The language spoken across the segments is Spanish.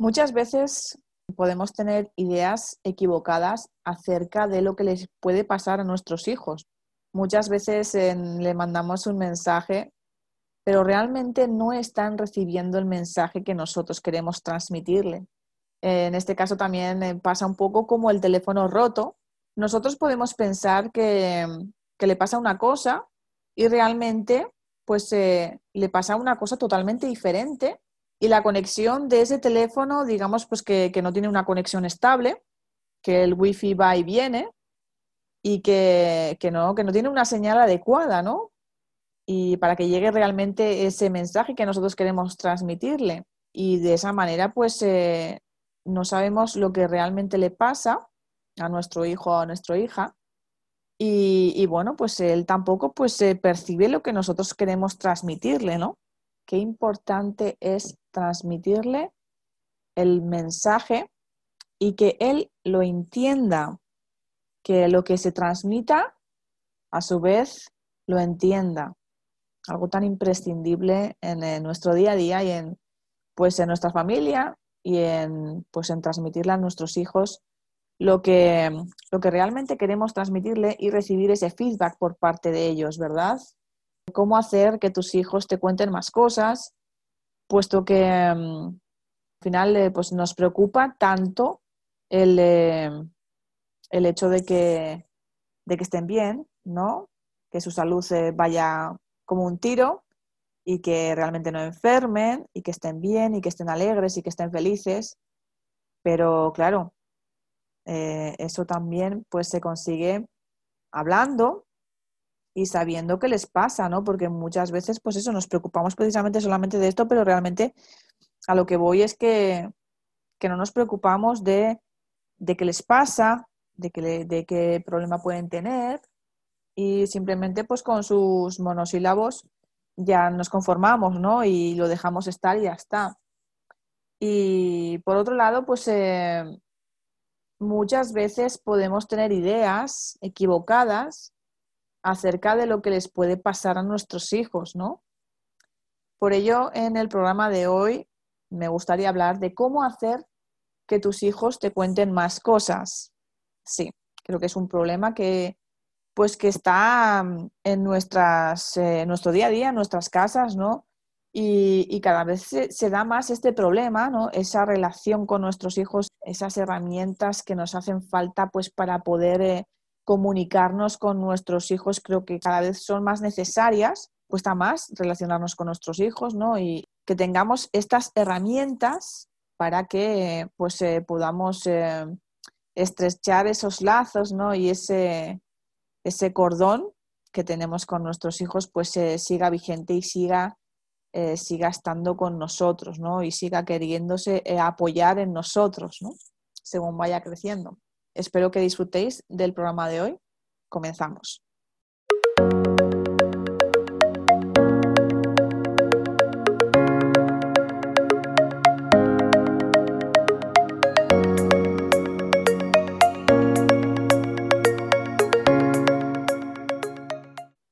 Muchas veces podemos tener ideas equivocadas acerca de lo que les puede pasar a nuestros hijos. Muchas veces le mandamos un mensaje, pero realmente no están recibiendo el mensaje que nosotros queremos transmitirle. En este caso también eh, pasa un poco como el teléfono roto. Nosotros podemos pensar que, le pasa una cosa y realmente pues eh, le pasa una cosa totalmente diferente y la conexión de ese teléfono, digamos, pues que, no tiene una conexión estable, que el wifi va y viene y que, no, que no tiene una señal adecuada, ¿no? Y para que llegue realmente ese mensaje que nosotros queremos transmitirle. Y de esa manera, pues, eh, no sabemos lo que realmente le pasa a nuestro hijo o a nuestra hija. Y, bueno, pues él tampoco pues, percibe lo que nosotros queremos transmitirle, ¿no? qué importante es transmitirle el mensaje y que él lo entienda, que lo que se transmita a su vez lo entienda. Algo tan imprescindible en, nuestro día a día y en, pues, en nuestra familia y en, pues, en transmitirle a nuestros hijos lo que, lo que realmente queremos transmitirle y recibir ese feedback por parte de ellos, ¿verdad? cómo hacer que tus hijos te cuenten más cosas, puesto que mm, al final eh, pues nos preocupa tanto el, eh, el hecho de que, de que estén bien, ¿no? Que su salud eh, vaya como un tiro y que realmente no enfermen y que estén bien y que estén alegres y que estén felices. Pero claro, eso también pues se consigue hablando y sabiendo qué les pasa, ¿no? Porque muchas veces, pues eso, nos preocupamos precisamente solamente de esto, pero realmente a lo que voy es que, no nos preocupamos de, de qué les pasa, de, que de qué problema pueden tener y simplemente pues con sus monosílabos ya nos conformamos, ¿no? Y lo dejamos estar y ya está. Y por otro lado, pues eh, muchas veces podemos tener ideas equivocadas acerca de lo que les puede pasar a nuestros hijos, ¿no? Por ello, en el programa de hoy me gustaría hablar de cómo hacer que tus hijos te cuenten más cosas. Sí, creo que es un problema que pues que está mm, en nuestras, eh, nuestro día a día, en nuestras casas, ¿no? Y, cada vez se, da más este problema, ¿no? Esa relación con nuestros hijos, esas herramientas que nos hacen falta pues para poder eh, comunicarnos con nuestros hijos creo que cada vez son más necesarias, cuesta más relacionarnos con nuestros hijos, ¿no? Y que tengamos estas herramientas para que pues eh, podamos eh, estrechar esos lazos, ¿no? Y ese, ese cordón que tenemos con nuestros hijos pues eh, siga vigente y siga, siga estando con nosotros, ¿no? Y siga queriéndose apoyar en nosotros, ¿no? Según vaya creciendo. Espero que disfrutéis del programa de hoy. Comenzamos.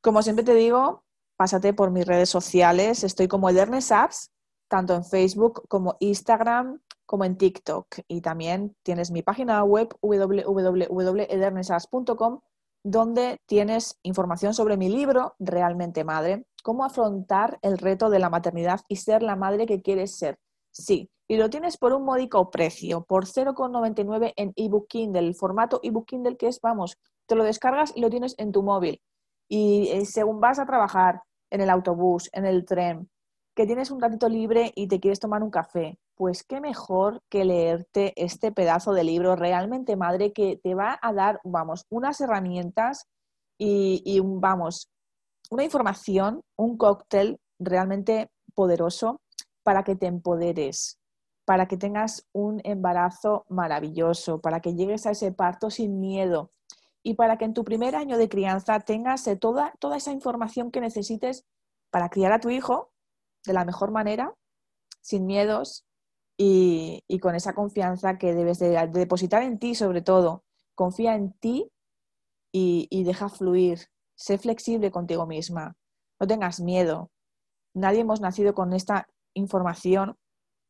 Como siempre te digo, pásate por mis redes sociales. Estoy como Edernes Apps, tanto en Facebook como Instagram, como en TikTok. Y también tienes mi página web www.edernesas.com donde tienes información sobre mi libro Realmente Madre, cómo afrontar el reto de la maternidad y ser la madre que quieres ser. Sí, y lo tienes por un módico precio, por 0,99 en ebook Kindle, el formato ebook Kindle que es, vamos, te lo descargas y lo tienes en tu móvil. Y eh, según vas a trabajar en el autobús, en el tren, que tienes un ratito libre y te quieres tomar un café, pues qué mejor que leerte este pedazo de libro realmente madre que te va a dar, vamos, unas herramientas y, vamos, una información, un cóctel realmente poderoso para que te empoderes, para que tengas un embarazo maravilloso, para que llegues a ese parto sin miedo y para que en tu primer año de crianza tengas eh, toda, toda esa información que necesites para criar a tu hijo de la mejor manera, sin miedos y, con esa confianza que debes de, depositar en ti sobre todo. Confía en ti y, deja fluir. Sé flexible contigo misma. No tengas miedo. Nadie hemos nacido con esta información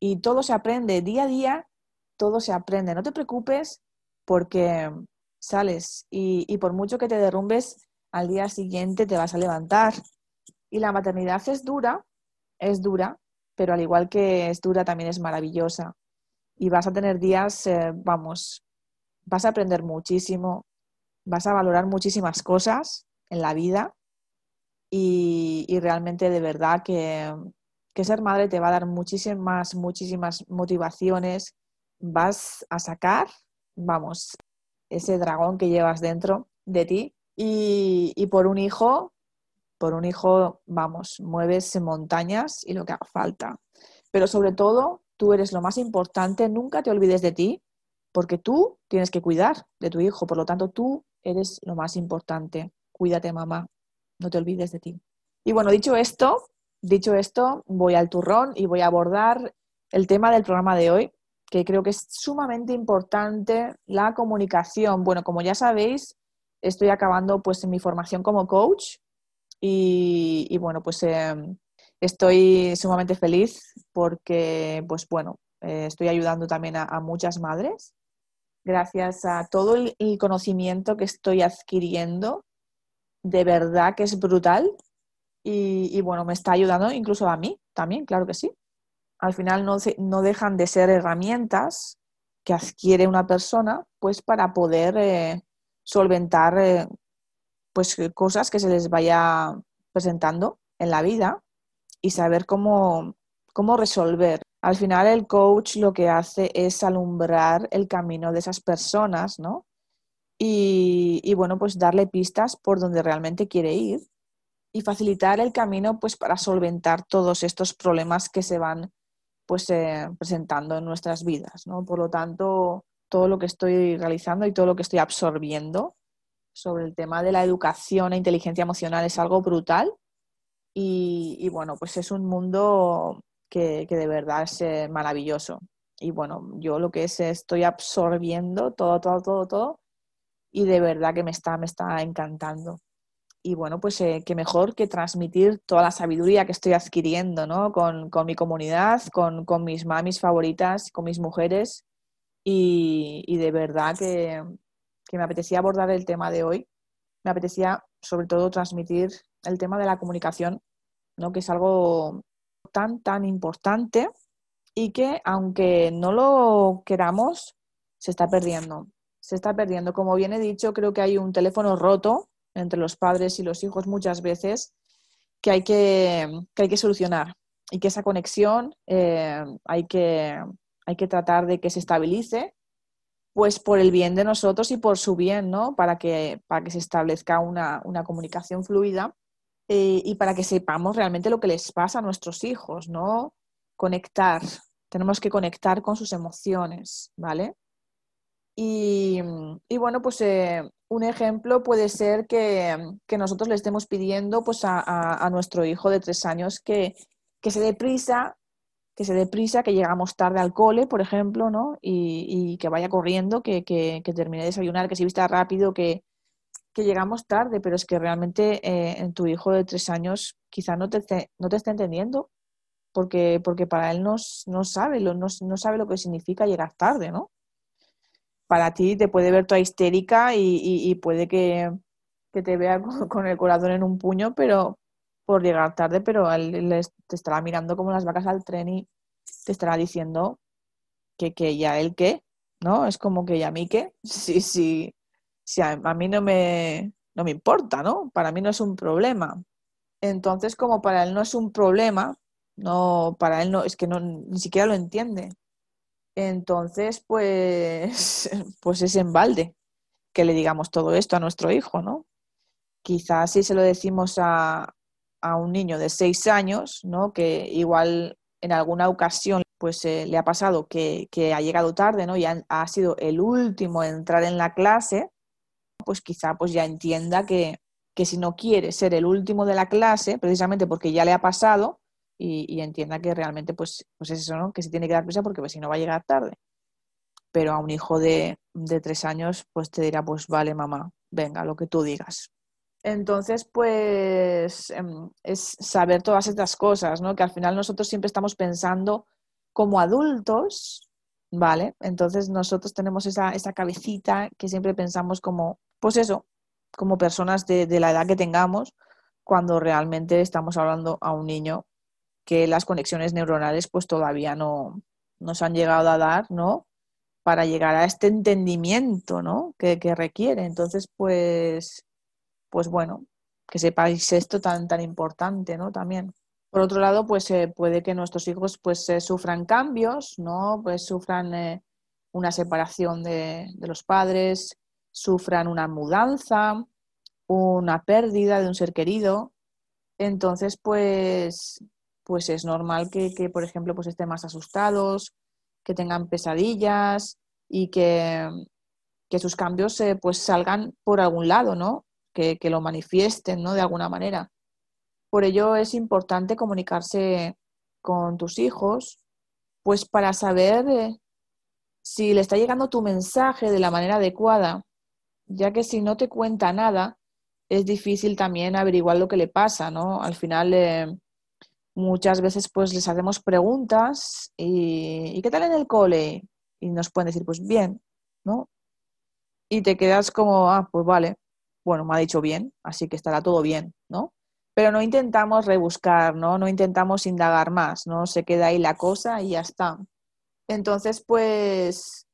y todo se aprende día a día, todo se aprende. No te preocupes porque sales y, y por mucho que te derrumbes, al día siguiente te vas a levantar. Y la maternidad es dura, es dura, pero al igual que es dura, también es maravillosa. Y vas a tener días, eh, vamos, vas a aprender muchísimo, vas a valorar muchísimas cosas en la vida y, realmente de verdad que, que, ser madre te va a dar muchísimas, muchísimas motivaciones. Vas a sacar, vamos, ese dragón que llevas dentro de ti y, y por un hijo, por un hijo, vamos, mueves montañas y lo que haga falta. Pero sobre todo, tú eres lo más importante, nunca te olvides de ti, porque tú tienes que cuidar de tu hijo, por lo tanto, tú eres lo más importante. Cuídate, mamá, no te olvides de ti. Y bueno, dicho esto, dicho esto, voy al turrón y voy a abordar el tema del programa de hoy, que creo que es sumamente importante, la comunicación. Bueno, como ya sabéis, estoy acabando pues mi formación como coach y, bueno, pues em, estoy sumamente feliz porque pues bueno, eh, estoy ayudando también a, muchas madres gracias a todo el, conocimiento que estoy adquiriendo, de verdad que es brutal y, bueno, me está ayudando incluso a mí también, claro que sí. Al final no, no dejan de ser herramientas que adquiere una persona pues para poder eh, solventar eh, pues cosas que se les vaya presentando en la vida y saber cómo, cómo resolver. Al final el coach lo que hace es alumbrar el camino de esas personas, ¿no? Y, y, bueno, pues darle pistas por donde realmente quiere ir y facilitar el camino pues para solventar todos estos problemas que se van pues eh, presentando en nuestras vidas, ¿no? Por lo tanto, todo lo que estoy realizando y todo lo que estoy absorbiendo sobre el tema de la educación e inteligencia emocional es algo brutal. Y, bueno, pues es un mundo que, de verdad es eh, maravilloso. Y bueno, yo lo que es estoy absorbiendo todo, todo, todo, todo. Y de verdad que me está, me está encantando. Y bueno, pues eh, qué mejor que transmitir toda la sabiduría que estoy adquiriendo, ¿no? Con, mi comunidad, con, con mis mamis favoritas, con mis mujeres y, de verdad que, me apetecía abordar el tema de hoy. Me apetecía sobre todo transmitir el tema de la comunicación, ¿no? que es algo tan, tan importante y que aunque no lo queramos, se está perdiendo. Se está perdiendo. Como bien he dicho, creo que hay un teléfono roto entre los padres y los hijos muchas veces que hay que, hay que solucionar y que esa conexión eh, hay que hay que tratar de que se estabilice, pues por el bien de nosotros y por su bien, ¿no? Para que, para que se establezca una, comunicación fluida eh, y para que sepamos realmente lo que les pasa a nuestros hijos, ¿no? Conectar, tenemos que conectar con sus emociones, ¿vale? Y, bueno, pues eh, un ejemplo puede ser que, nosotros le estemos pidiendo pues a, nuestro hijo de tres años que, que se dé prisa que se dé prisa, que llegamos tarde al cole, por ejemplo, ¿no? Y, que vaya corriendo, que, que, termine de desayunar, que se vista rápido, que, llegamos tarde, pero es que realmente eh, en tu hijo de tres años quizá no te, no te esté entendiendo, porque, porque para él no, no sabe, lo, no, sabe lo que significa llegar tarde, ¿no? Para ti te puede ver toda histérica y, puede que, te vea con, el corazón en un puño, pero, por llegar tarde, pero él te estará mirando como las vacas al tren y te estará diciendo que, que ya él qué, ¿no? Es como que ya a mí qué, sí, sí, sí a, mí no me, no me importa, ¿no? Para mí no es un problema. Entonces, como para él no es un problema, no, para él no, es que no, ni siquiera lo entiende. Entonces, pues, pues es en balde que le digamos todo esto a nuestro hijo, ¿no? Quizás si se lo decimos a, a un niño de seis años, ¿no? que igual en alguna ocasión pues eh, le ha pasado que, ha llegado tarde ¿no? y ha, sido el último en entrar en la clase, pues quizá pues ya entienda que, si no quiere ser el último de la clase, precisamente porque ya le ha pasado, y, entienda que realmente pues, pues es eso, ¿no? que se tiene que dar prisa porque pues, si no va a llegar tarde. Pero a un hijo de, de tres años pues te dirá, pues vale mamá, venga, lo que tú digas. Entonces, pues em, es saber todas estas cosas, ¿no? Que al final nosotros siempre estamos pensando como adultos, ¿vale? Entonces nosotros tenemos esa, esa cabecita que siempre pensamos como, pues eso, como personas de, de la edad que tengamos, cuando realmente estamos hablando a un niño que las conexiones neuronales pues todavía no nos han llegado a dar, ¿no? Para llegar a este entendimiento, ¿no? Que, que requiere. Entonces, pues, pues bueno, que sepáis esto tan, tan importante, ¿no? También. Por otro lado, pues eh, puede que nuestros hijos pues eh, sufran cambios, ¿no? Pues sufran eh, una separación de, de, los padres, sufran una mudanza, una pérdida de un ser querido. Entonces, pues, pues es normal que, que, por ejemplo, pues estén más asustados, que tengan pesadillas y que, que sus cambios pues salgan por algún lado, ¿no? Que, lo manifiesten, ¿no? De alguna manera. Por ello es importante comunicarse con tus hijos, pues para saber eh, si le está llegando tu mensaje de la manera adecuada, ya que si no te cuenta nada, es difícil también averiguar lo que le pasa, ¿no? Al final, eh, muchas veces pues les hacemos preguntas y, ¿y qué tal en el cole? Y nos pueden decir, pues bien, ¿no? Y te quedas como, ah, pues vale, bueno, me ha dicho bien, así que estará todo bien, ¿no? pero no intentamos rebuscar, ¿no? No intentamos indagar más, ¿no? Se queda ahí la cosa y ya está. Entonces, pues,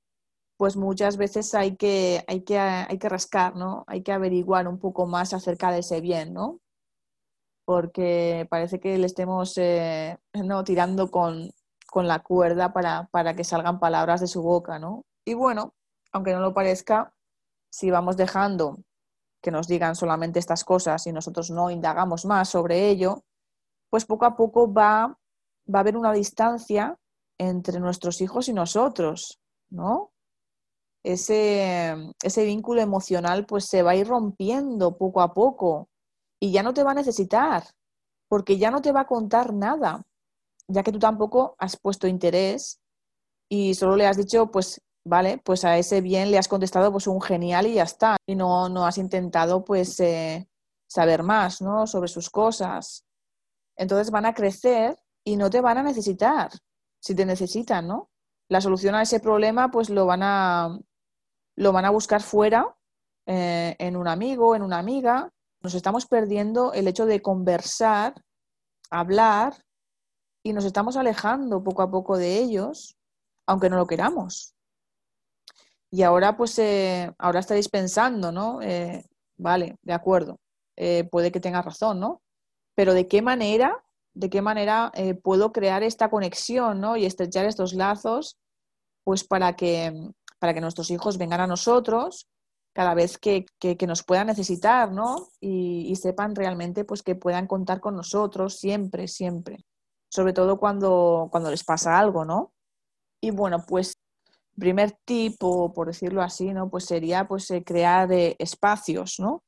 pues muchas veces hay que, hay que, hay que rascar, ¿no? Hay que averiguar un poco más acerca de ese bien, ¿no? Porque parece que le estemos eh, ¿no? tirando con, con la cuerda para, para que salgan palabras de su boca, ¿no? Y bueno, aunque no lo parezca, si vamos dejando que nos digan solamente estas cosas y nosotros no indagamos más sobre ello, pues poco a poco va, va a haber una distancia entre nuestros hijos y nosotros, ¿no? Ese, ese vínculo emocional pues se va a ir rompiendo poco a poco y ya no te va a necesitar, porque ya no te va a contar nada, ya que tú tampoco has puesto interés y solo le has dicho pues ¿vale? Pues a ese bien le has contestado pues un genial y ya está. Y no, no has intentado pues eh, saber más, ¿no? Sobre sus cosas. Entonces van a crecer y no te van a necesitar, si te necesitan, ¿no? La solución a ese problema pues lo van a, lo van a buscar fuera, eh, en un amigo, en una amiga. Nos estamos perdiendo el hecho de conversar, hablar y nos estamos alejando poco a poco de ellos, aunque no lo queramos. Y ahora, pues, eh, ahora estaréis pensando, ¿no? Eh, vale, de acuerdo, eh, puede que tenga razón, ¿no? Pero ¿de qué manera, de qué manera puedo crear esta conexión, ¿no? Y estrechar estos lazos, pues, para que, para que nuestros hijos vengan a nosotros cada vez que, que, que nos puedan necesitar, ¿no? Y, y, sepan realmente, pues, que puedan contar con nosotros siempre, siempre. Sobre todo cuando, cuando les pasa algo, ¿no? Y bueno, pues primer tipo, por decirlo así, ¿no? Pues sería pues, eh, crear eh, espacios, ¿no?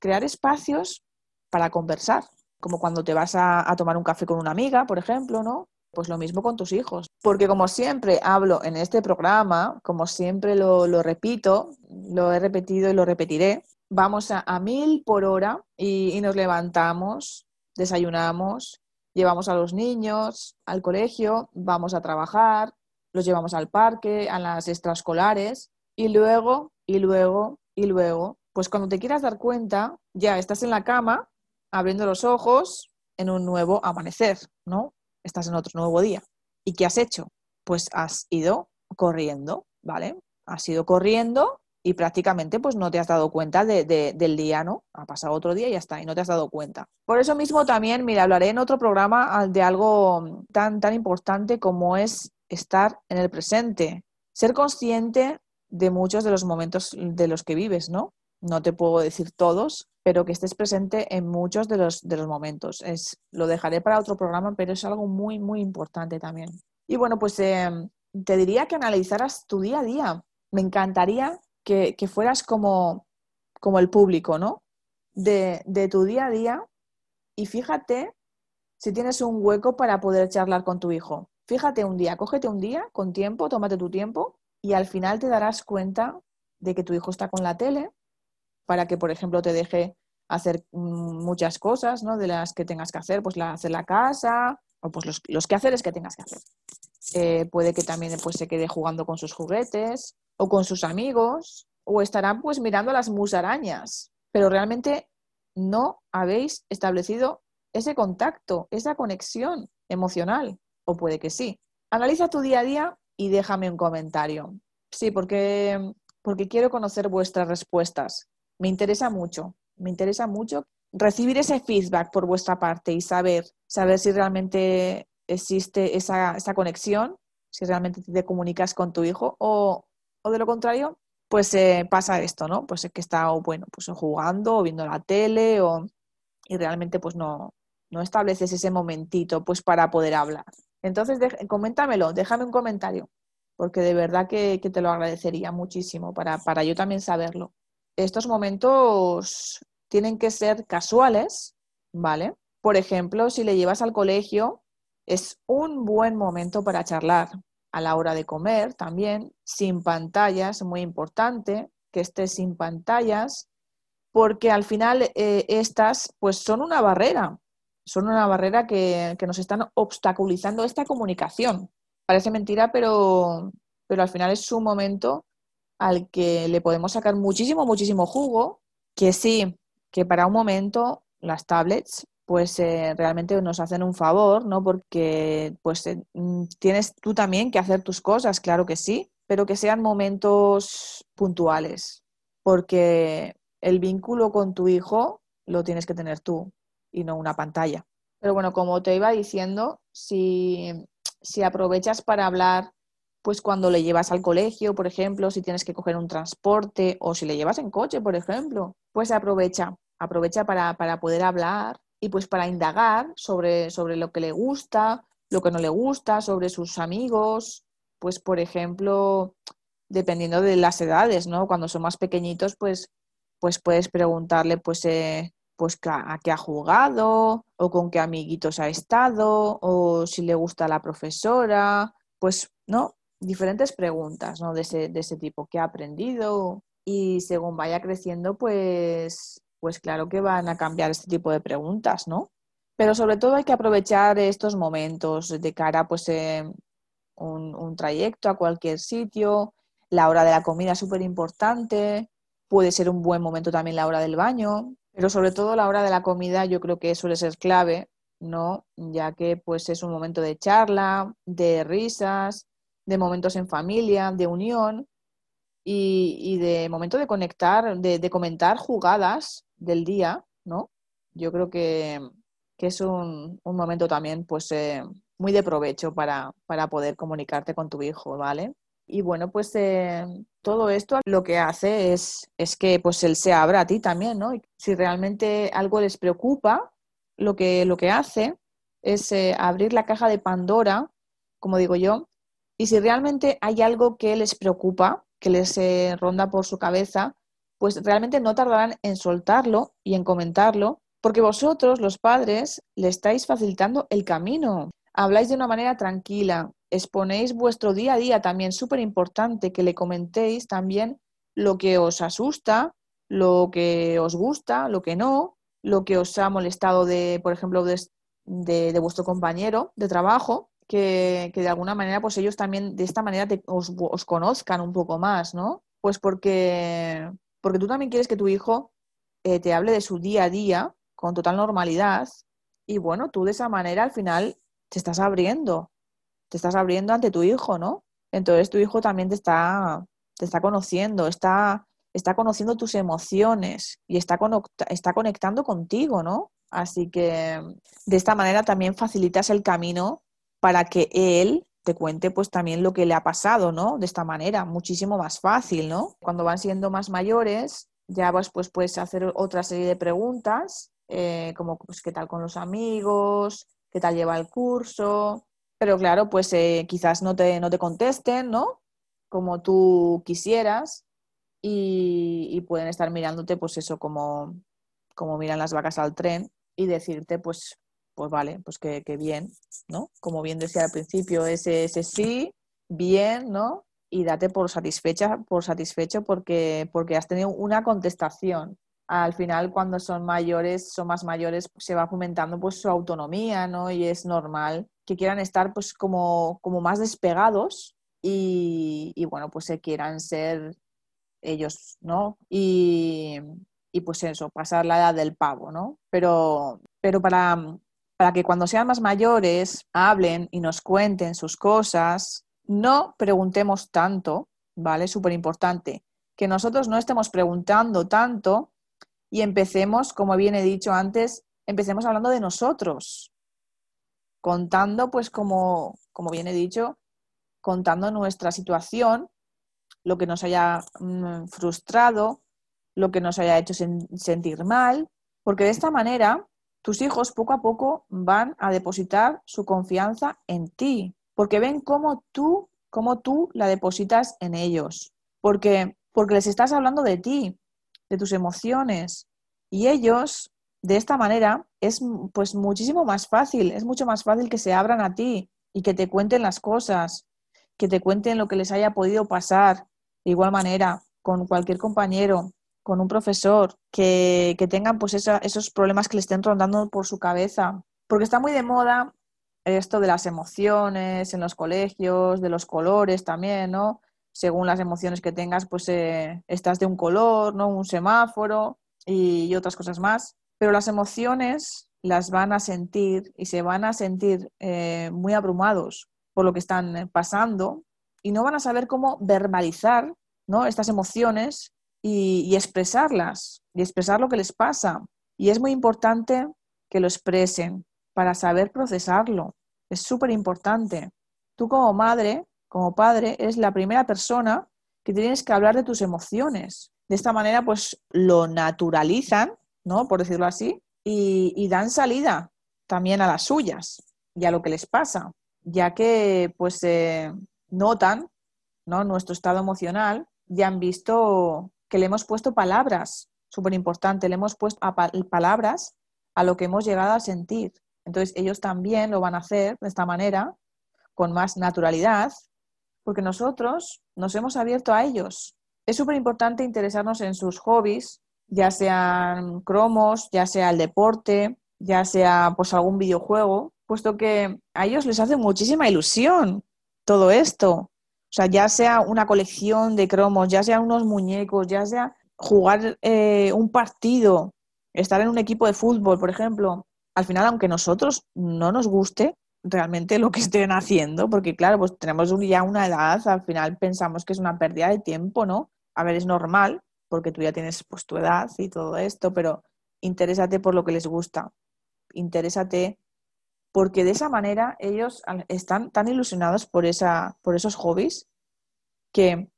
Crear espacios para conversar, como cuando te vas a, tomar un café con una amiga, por ejemplo, ¿no? Pues lo mismo con tus hijos. Porque como siempre hablo en este programa, como siempre lo, lo repito, lo he repetido y lo repetiré, vamos a, mil por hora y nos levantamos, desayunamos, llevamos a los niños al colegio, vamos a trabajar, los llevamos al parque, a las extraescolares y luego, y luego, y luego, pues cuando te quieras dar cuenta, ya estás en la cama, abriendo los ojos en un nuevo amanecer, ¿no? Estás en otro nuevo día. ¿Y qué has hecho? Pues has ido corriendo, ¿vale? Has ido corriendo y prácticamente pues no te has dado cuenta de, de, del día, ¿no? Ha pasado otro día y ya está, y no te has dado cuenta. Por eso mismo también, mira, hablaré en otro programa de algo tan, tan importante como es estar en el presente, ser consciente de muchos de los momentos de los que vives, ¿no? No te puedo decir todos, pero que estés presente en muchos de los, de los momentos. Es, lo dejaré para otro programa, pero es algo muy, muy importante también. Y bueno, pues eh, te diría que analizaras tu día a día. Me encantaría que, que fueras como, como el público, ¿no? De, de tu día a día y fíjate si tienes un hueco para poder charlar con tu hijo. Fíjate un día, cógete un día con tiempo, tómate tu tiempo y al final te darás cuenta de que tu hijo está con la tele para que, por ejemplo, te deje hacer mm, muchas cosas, ¿no? De las que tengas que hacer, pues la, hacer la casa o pues los, los quehaceres que tengas que hacer. eh, puede que también pues, se quede jugando con sus juguetes o con sus amigos o estarán pues mirando las musarañas, pero realmente no habéis establecido ese contacto, esa conexión emocional, o puede que sí. Analiza tu día a día y déjame un comentario. Sí, porque, porque quiero conocer vuestras respuestas. Me interesa mucho, me interesa mucho recibir ese feedback por vuestra parte y saber, saber si realmente existe esa, conexión, si realmente te comunicas con tu hijo o, de lo contrario, pues eh, pasa esto, ¿no? Pues es que está, bueno, pues jugando o viendo la tele o, y realmente pues no, no estableces ese momentito pues para poder hablar. Entonces, coméntamelo, déjame un comentario, porque de verdad que, te lo agradecería muchísimo para, para yo también saberlo. Estos momentos tienen que ser casuales, ¿vale? Por ejemplo, si le llevas al colegio, es un buen momento para charlar. A la hora de comer también, sin pantallas, muy importante, que estés sin pantallas, porque al final eh, estas pues son una barrera son una barrera que, nos están obstaculizando esta comunicación. Parece mentira, pero, pero al final es un momento al que le podemos sacar muchísimo, muchísimo jugo, que sí, que para un momento las tablets pues eh, realmente nos hacen un favor, ¿no? Porque pues eh, tienes tú también que hacer tus cosas, claro que sí, pero que sean momentos puntuales, porque el vínculo con tu hijo lo tienes que tener tú y no una pantalla. Pero bueno, como te iba diciendo, si, si aprovechas para hablar, pues cuando le llevas al colegio, por ejemplo, si tienes que coger un transporte o si le llevas en coche, por ejemplo, pues aprovecha, aprovecha para, para poder hablar y pues para indagar sobre, sobre lo que le gusta, lo que no le gusta, sobre sus amigos, pues por ejemplo, dependiendo de las edades, ¿no? Cuando son más pequeñitos, pues, pues puedes preguntarle, pues, eh, pues a qué ha jugado o con qué amiguitos ha estado o si le gusta la profesora, pues, ¿no? Diferentes preguntas, ¿no? De ese, de ese tipo, ¿qué ha aprendido? Y según vaya creciendo, pues, pues claro que van a cambiar este tipo de preguntas, ¿no? Pero sobre todo hay que aprovechar estos momentos de cara, pues, un, un trayecto a cualquier sitio, la hora de la comida es súper importante, puede ser un buen momento también la hora del baño, pero sobre todo la hora de la comida yo creo que suele ser clave, ¿no? Ya que pues es un momento de charla, de risas, de momentos en familia, de unión y, de momento de conectar, de, comentar jugadas del día, ¿no? Yo creo que, es un, momento también pues eh, muy de provecho para, para poder comunicarte con tu hijo, ¿vale? Y bueno, pues eh, todo esto lo que hace es, es que pues él se abra a ti también, ¿no? si realmente algo les preocupa, lo que, lo que hace es eh, abrir la caja de Pandora, como digo yo, y si realmente hay algo que les preocupa, que les eh, ronda por su cabeza, pues realmente no tardarán en soltarlo y en comentarlo, porque vosotros, los padres, le estáis facilitando el camino. Habláis de una manera tranquila, exponéis vuestro día a día también, súper importante que le comentéis también lo que os asusta, lo que os gusta, lo que no, lo que os ha molestado de, por ejemplo, de, de, vuestro compañero de trabajo, que, que, de alguna manera, pues ellos también de esta manera os, os, conozcan un poco más, ¿no? Pues porque, porque tú también quieres que tu hijo eh, te hable de su día a día con total normalidad y bueno, tú de esa manera al final te estás abriendo te estás abriendo ante tu hijo, ¿no? Entonces tu hijo también te está, te está conociendo, está, está conociendo tus emociones y está, está conectando contigo, ¿no? Así que de esta manera también facilitas el camino para que él te cuente pues también lo que le ha pasado, ¿no? De esta manera, muchísimo más fácil, ¿no? Cuando van siendo más mayores, ya pues, pues puedes hacer otra serie de preguntas, eh, como pues qué tal con los amigos, qué tal lleva el curso, pero claro, pues eh, quizás no te, no te contesten, ¿no? Como tú quisieras y, pueden estar mirándote, pues eso, como, como miran las vacas al tren y decirte, pues, pues vale, pues que, bien, ¿no? Como bien decía al principio, ese, ese sí, bien, ¿no? Y date por satisfecha, por satisfecho porque, porque has tenido una contestación. Al final, cuando son mayores, son más mayores, se va fomentando pues su autonomía, ¿no? Y es normal que quieran estar pues como, como más despegados y, y, bueno, pues se quieran ser ellos, ¿no? Y, y, pues eso, pasar la edad del pavo, ¿no? Pero, pero para, para que cuando sean más mayores hablen y nos cuenten sus cosas, no preguntemos tanto, ¿vale? Súper importante. Que nosotros no estemos preguntando tanto y empecemos, como bien he dicho antes, empecemos hablando de nosotros, contando, pues como, como bien he dicho, contando nuestra situación, lo que nos haya mm, frustrado, lo que nos haya hecho sentir mal, porque de esta manera tus hijos poco a poco van a depositar su confianza en ti, porque ven cómo tú, cómo tú la depositas en ellos, porque, porque les estás hablando de ti, de tus emociones, y ellos, de esta manera, es pues muchísimo más fácil, es mucho más fácil que se abran a ti y que te cuenten las cosas, que te cuenten lo que les haya podido pasar, de igual manera, con cualquier compañero, con un profesor, que, tengan pues esos problemas que le estén rondando por su cabeza. Porque está muy de moda esto de las emociones en los colegios, de los colores también, ¿no? Según las emociones que tengas, pues eh, estás de un color, ¿no? Un semáforo y, otras cosas más. Pero las emociones las van a sentir y se van a sentir eh, muy abrumados por lo que están pasando y no van a saber cómo verbalizar ¿no? estas emociones y, expresarlas, y expresar lo que les pasa. Y es muy importante que lo expresen para saber procesarlo. Es súper importante. Tú como madre, como padre, eres la primera persona que tienes que hablar de tus emociones. De esta manera, pues lo naturalizan, ¿no? Por decirlo así, y, dan salida también a las suyas y a lo que les pasa, ya que pues eh, notan ¿no? nuestro estado emocional y han visto que le hemos puesto palabras, súper importante, le hemos puesto palabras a lo que hemos llegado a sentir. Entonces ellos también lo van a hacer de esta manera, con más naturalidad, porque nosotros nos hemos abierto a ellos. Es súper importante interesarnos en sus hobbies, ya sean cromos, ya sea el deporte, ya sea pues algún videojuego, puesto que a ellos les hace muchísima ilusión todo esto. O sea, ya sea una colección de cromos, ya sea unos muñecos, ya sea jugar eh, un partido, estar en un equipo de fútbol, por ejemplo, al final, aunque nosotros no nos guste realmente lo que estén haciendo, porque claro, pues tenemos ya una edad, al final pensamos que es una pérdida de tiempo, ¿no? A ver, es normal, porque tú ya tienes pues tu edad y todo esto, pero interésate por lo que les gusta, interésate porque de esa manera ellos están tan ilusionados por, esa, por esos hobbies que,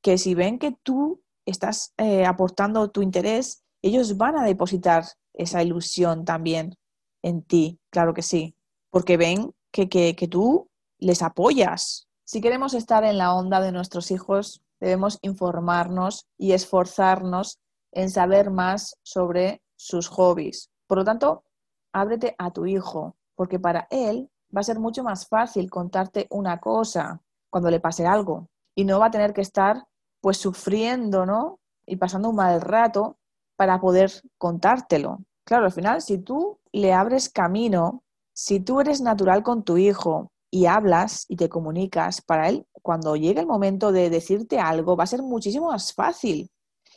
que si ven que tú estás eh, aportando tu interés, ellos van a depositar esa ilusión también en ti, claro que sí, porque ven que, que, que tú les apoyas. Si queremos estar en la onda de nuestros hijos, debemos informarnos y esforzarnos en saber más sobre sus hobbies. Por lo tanto, ábrete a tu hijo, porque para él va a ser mucho más fácil contarte una cosa cuando le pase algo y no va a tener que estar pues sufriendo, ¿no? Y pasando un mal rato para poder contártelo. Claro, al final, si tú le abres camino, si tú eres natural con tu hijo y hablas y te comunicas, para él, cuando llegue el momento de decirte algo, va a ser muchísimo más fácil.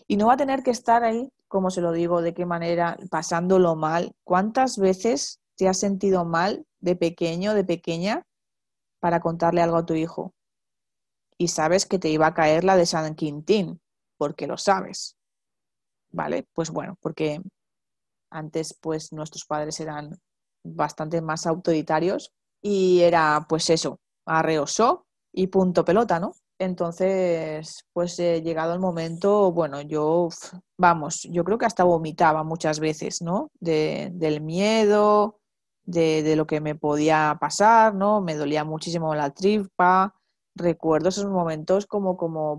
Y no va a tener que estar ahí, como se lo digo, de qué manera, pasándolo mal. ¿Cuántas veces te has sentido mal de pequeño, de pequeña, para contarle algo a tu hijo. Y sabes que te iba a caer la de San Quintín, porque lo sabes. ¿Vale? Pues bueno, porque antes pues nuestros padres eran bastante más autoritarios y era pues eso, arreosó y punto pelota, ¿no? Entonces, pues eh, llegado el momento, bueno, yo, vamos, yo creo que hasta vomitaba muchas veces, ¿no? De, del miedo, de, lo que me podía pasar, ¿no? Me dolía muchísimo la tripa. Recuerdo esos momentos como, como,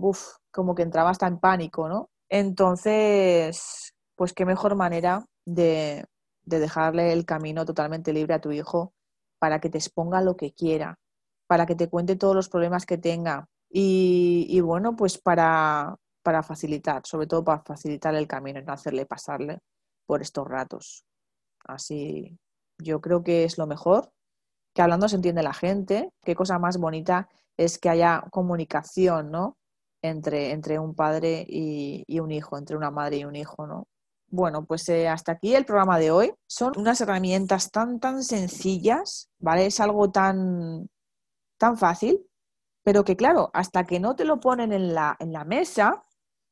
como que entraba hasta en pánico, ¿no? Entonces, pues qué mejor manera de, de dejarle el camino totalmente libre a tu hijo para que te exponga lo que quiera, para que te cuente todos los problemas que tenga y, bueno, pues para, para facilitar, sobre todo para facilitar el camino y no hacerle pasarle por estos ratos. Así, yo creo que es lo mejor que hablando se entiende la gente, qué cosa más bonita es que haya comunicación, ¿no? Entre, entre un padre y, y un hijo, entre una madre y un hijo, ¿no? Bueno, pues eh, hasta aquí el programa de hoy. Son unas herramientas tan, tan sencillas, ¿vale? Es algo tan, tan fácil, pero que claro, hasta que no te lo ponen en la, en la mesa,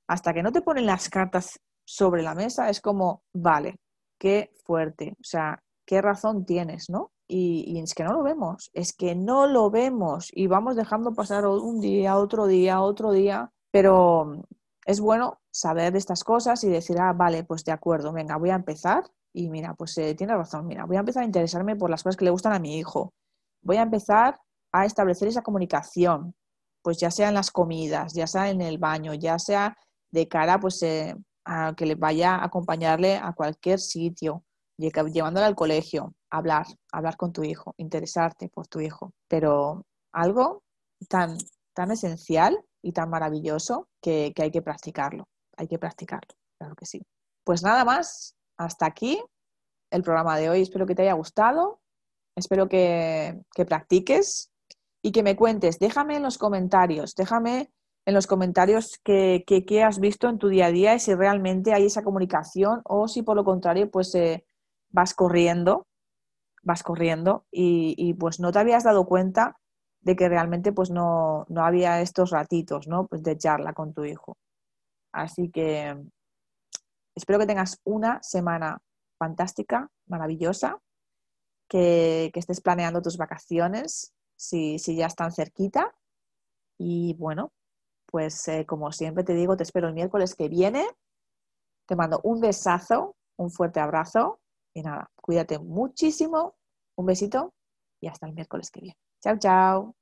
hasta que no te ponen las cartas sobre la mesa, es como, vale, qué fuerte, o sea, qué razón tienes, ¿no? Y, es que no lo vemos, es que no lo vemos y vamos dejando pasar un día, otro día, otro día, pero es bueno saber de estas cosas y decir, ah, vale, pues de acuerdo, venga, voy a empezar y mira, pues eh, tiene razón, mira, voy a empezar a interesarme por las cosas que le gustan a mi hijo, voy a empezar a establecer esa comunicación, pues ya sea en las comidas, ya sea en el baño, ya sea de cara pues eh, a que le vaya a acompañarle a cualquier sitio, llevándole al colegio, hablar, hablar con tu hijo, interesarte por tu hijo, pero algo tan, tan esencial y tan maravilloso que, hay que practicarlo, hay que practicarlo, claro que sí. Pues nada más, hasta aquí el programa de hoy. Espero que te haya gustado, espero que, practiques y que me cuentes. Déjame en los comentarios, déjame en los comentarios qué que, has visto en tu día a día y si realmente hay esa comunicación o si por lo contrario pues eh, vas corriendo, vas corriendo y, y, pues no te habías dado cuenta de que realmente pues no, no había estos ratitos, ¿no? Pues de charla con tu hijo. Así que espero que tengas una semana fantástica, maravillosa, que, estés planeando tus vacaciones si, si, ya están cerquita. Y bueno, pues eh, como siempre te digo, te espero el miércoles que viene. Te mando un besazo, un fuerte abrazo y nada, cuídate muchísimo, un besito y hasta el miércoles que viene. Chao, chao.